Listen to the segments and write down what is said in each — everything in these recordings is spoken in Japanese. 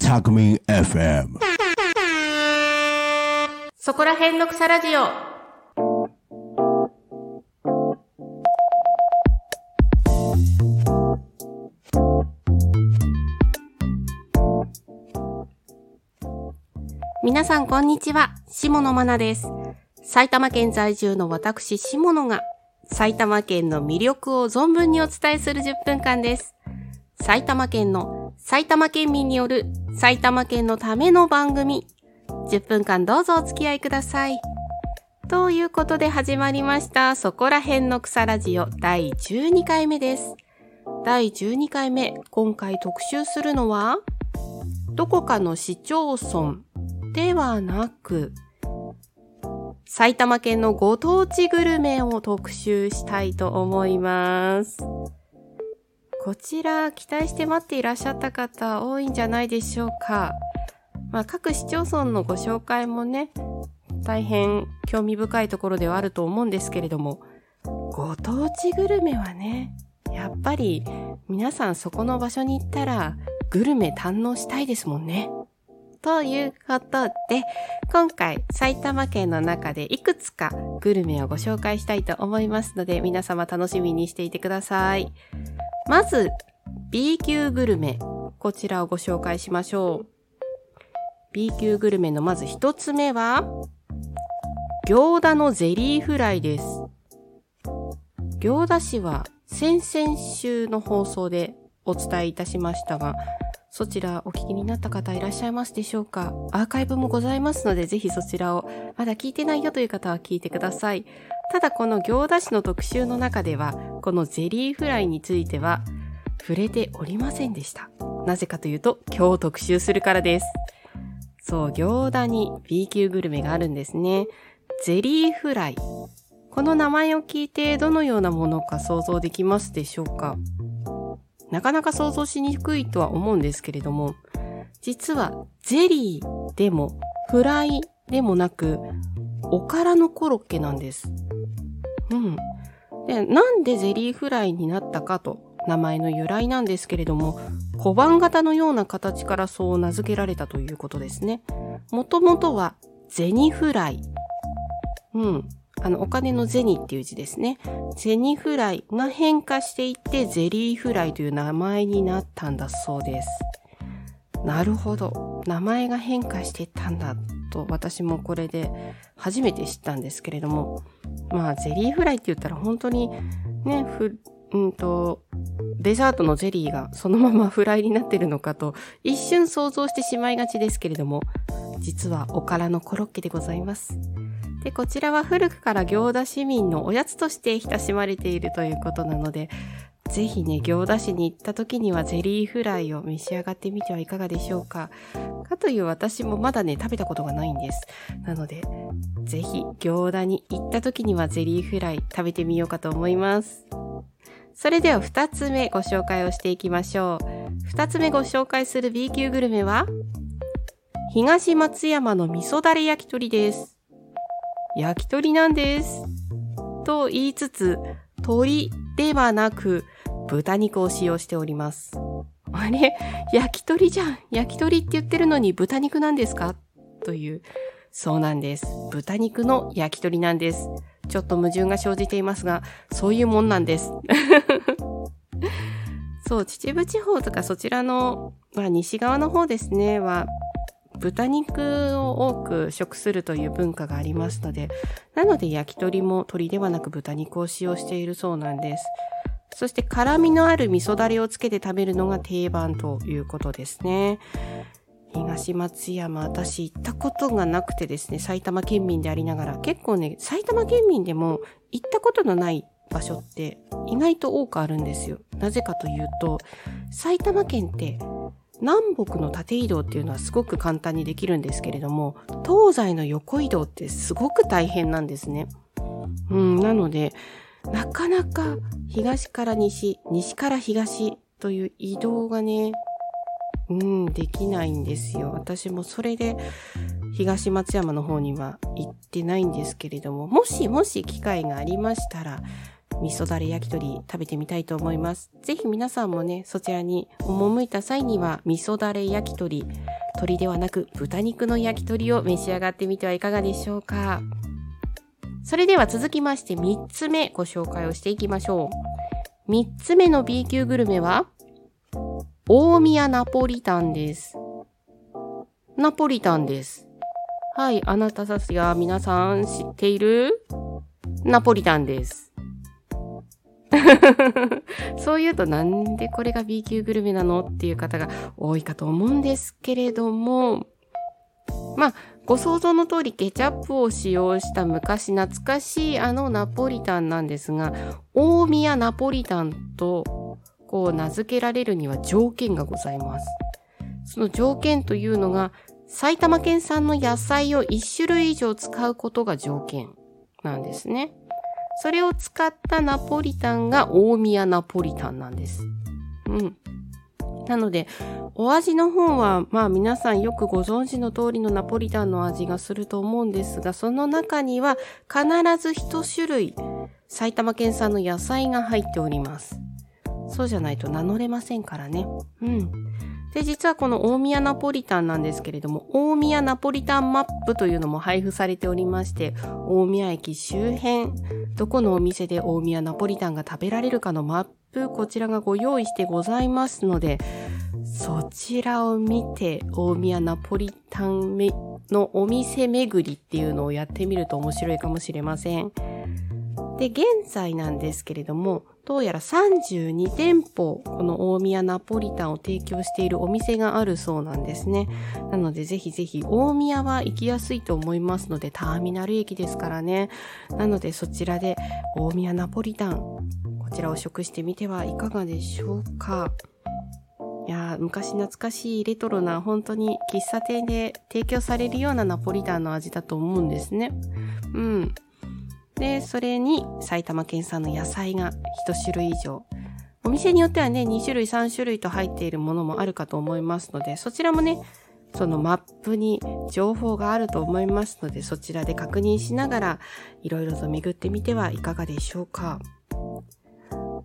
タクミン FM そこら辺の草ラジオ。皆さんこんにちは、下野真奈です。埼玉県在住の私、下野が埼玉県の魅力を存分にお伝えする10分間です。埼玉県の埼玉県民による埼玉県のための番組10分間どうぞお付き合いください。ということで始まりました、そこら辺の草ラジオ第12回目です。第12回目、今回特集するのは、どこかの市町村ではなく、埼玉県のご当地グルメを特集したいと思います。こちら、期待して待っていらっしゃった方多いんじゃないでしょうか。まあ、各市町村のご紹介もね、大変興味深いところではあると思うんですけれども、ご当地グルメはね、やっぱり皆さんそこの場所に行ったらグルメ堪能したいですもんね。ということで、今回埼玉県の中でいくつかグルメをご紹介したいと思いますので、皆様楽しみにしていてください。まず、B 級グルメ。こちらをご紹介しましょう。B 級グルメのまず一つ目は、行田のゼリーフライです。行田市は先々週の放送でお伝えいたしましたが、そちらお聞きになった方いらっしゃいますでしょうか？アーカイブもございますので、ぜひそちらをまだ聞いてないよという方は聞いてください。ただこの行田市の特集の中では、このゼリーフライについては触れておりませんでした。なぜかというと、今日特集するからです。そう、行田に B 級グルメがあるんですね。ゼリーフライ。この名前を聞いてどのようなものか想像できますでしょうか？なかなか想像しにくいとは思うんですけれども、実はゼリーでもフライでもなく、おからのコロッケなんです。うん。で、なんでゼリーフライになったかと名前の由来なんですけれども、小判型のような形からそう名付けられたということですね。もともとは銭フライ。うん。あの、お金の銭っていう字ですね。銭フライが変化していってゼリーフライという名前になったんだそうです。なるほど。名前が変化していったんだと私もこれで初めて知ったんですけれども。まあ、ゼリーフライって言ったら本当にね、ふ、うんと、デザートのゼリーがそのままフライになってるのかと一瞬想像してしまいがちですけれども、実はおからのコロッケでございます。で、こちらは古くから行田市民のおやつとして親しまれているということなので、ぜひね、行田市に行った時にはゼリーフライを召し上がってみてはいかがでしょうか。かという私もまだね、食べたことがないんです。なので、ぜひ行田に行った時にはゼリーフライ食べてみようかと思います。それでは二つ目ご紹介をしていきましょう。二つ目ご紹介する B 級グルメは、東松山の味噌だれ焼き鳥です。焼き鳥なんです。と言いつつ、鶏ではなく豚肉を使用しております。あれ？焼き鳥じゃん焼き鳥って言ってるのに豚肉なんですか？という。そうなんです。豚肉の焼き鳥なんです。ちょっと矛盾が生じていますが、そういうもんなんです。そう、秩父地方とかそちらの、まあ、西側の方ですね、は、豚肉を多く食するという文化がありますので、なので焼き鳥も鶏ではなく豚肉を使用しているそうなんです。そして辛みのある味噌だれをつけて食べるのが定番ということですね。東松山、私行ったことがなくてですね、埼玉県民でありながら、結構ね、埼玉県民でも行ったことのない場所って意外と多くあるんですよ。なぜかというと、埼玉県って南北の縦移動っていうのはすごく簡単にできるんですけれども、東西の横移動ってすごく大変なんですね。うん、なので、なかなか東から西、西から東という移動がね、うん、できないんですよ。私もそれで東松山の方には行ってないんですけれども、もしもし機会がありましたら、味噌だれ焼き鳥食べてみたいと思います。ぜひ皆さんもね、そちらに赴いた際には、味噌だれ焼き鳥、鳥ではなく豚肉の焼き鳥を召し上がってみてはいかがでしょうか。それでは続きまして3つ目ご紹介をしていきましょう。3つ目の B 級グルメは、大宮ナポリタンです。ナポリタンです。はい、あなたたちが皆さん知っているナポリタンです。そう言うとなんでこれが B 級グルメなのっていう方が多いかと思うんですけれども、まあ、ご想像の通りケチャップを使用した昔懐かしいあのナポリタンなんですが、大宮ナポリタンとこう名付けられるには条件がございます。その条件というのが、埼玉県産の野菜を1種類以上使うことが条件なんですね。それを使ったナポリタンが大宮ナポリタンなんです。うん。なので、お味の方は、まあ皆さんよくご存知の通りのナポリタンの味がすると思うんですが、その中には必ず一種類、埼玉県産の野菜が入っております。そうじゃないと名乗れませんからね。うん。で、実はこの大宮ナポリタンなんですけれども、大宮ナポリタンマップというのも配布されておりまして、大宮駅周辺、どこのお店で大宮ナポリタンが食べられるかのマップ、こちらがご用意してございますので、そちらを見て、大宮ナポリタンめのお店巡りっていうのをやってみると面白いかもしれません。で、現在なんですけれども、どうやら32店舗、この大宮ナポリタンを提供しているお店があるそうなんですね。なので、ぜひぜひ、大宮は行きやすいと思いますので、ターミナル駅ですからね。なので、そちらで大宮ナポリタン、こちらを食してみてはいかがでしょうか。いやー昔懐かしいレトロな本当に喫茶店で提供されるようなナポリタンの味だと思うんですね。うん。で、それに埼玉県産の野菜が一種類以上。お店によってはね、2種類3種類と入っているものもあるかと思いますので、そちらもね、そのマップに情報があると思いますので、そちらで確認しながら、いろいろと巡ってみてはいかがでしょうか。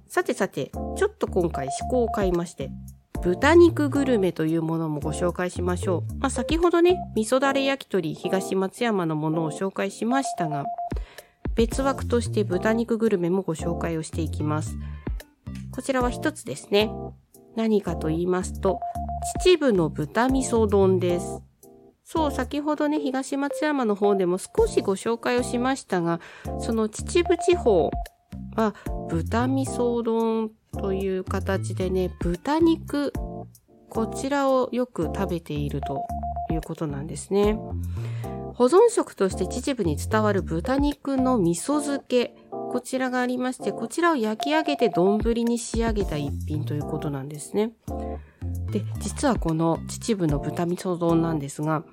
さてさて、ちょっと今回思考を変えまして、豚肉グルメというものもご紹介しましょう。まあ、先ほどね、味噌だれ焼き鳥東松山のものを紹介しましたが、別枠として豚肉グルメもご紹介をしていきます。こちらは一つですね。何かと言いますと、秩父の豚味噌丼です。そう、先ほどね、東松山の方でも少しご紹介をしましたが、その秩父地方は豚味噌丼という形でね、豚肉、こちらをよく食べているということなんですね。保存食として秩父に伝わる豚肉の味噌漬け、こちらがありまして、こちらを焼き上げて丼に仕上げた一品ということなんですね。で、実はこの秩父の豚味噌丼なんですが、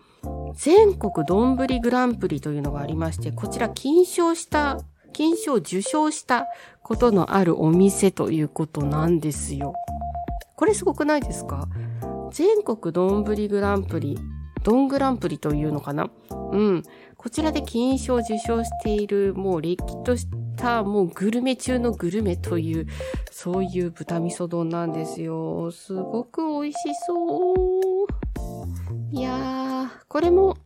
全国丼グランプリというのがありまして、こちら金賞した、金賞受賞したことのあるお店ということなんですよ。これすごくないですか？全国丼グランプリ、ドングランプリというのかな？うん。こちらで金賞を受賞している、もうれっきとした、もうグルメ中のグルメという、そういう豚味噌丼なんですよ。すごく美味しそう。いやー、これも、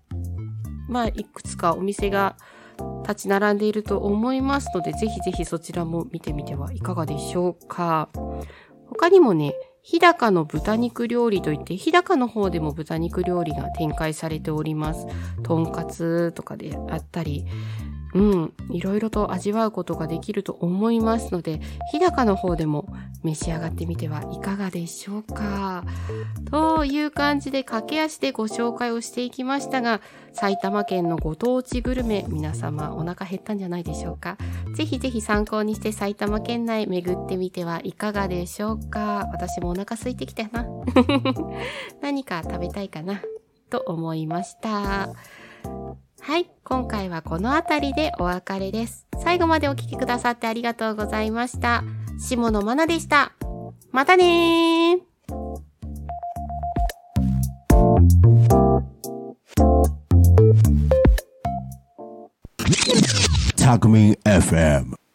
まあ、いくつかお店が立ち並んでいると思いますので、ぜひぜひそちらも見てみてはいかがでしょうか。他にもね、日高の豚肉料理といって、日高の方でも豚肉料理が展開されております。とんかつとかであったり、うん、いろいろと味わうことができると思いますので、日高の方でも召し上がってみてはいかがでしょうか。という感じで駆け足でご紹介をしていきましたが、埼玉県のご当地グルメ、皆様お腹減ったんじゃないでしょうか。ぜひぜひ参考にして埼玉県内巡ってみてはいかがでしょうか。私もお腹空いてきたな。何か食べたいかなと思いました。はい、今回はこの辺りでお別れです。最後までお聴きくださってありがとうございました。下野真奈でした。またねー。FM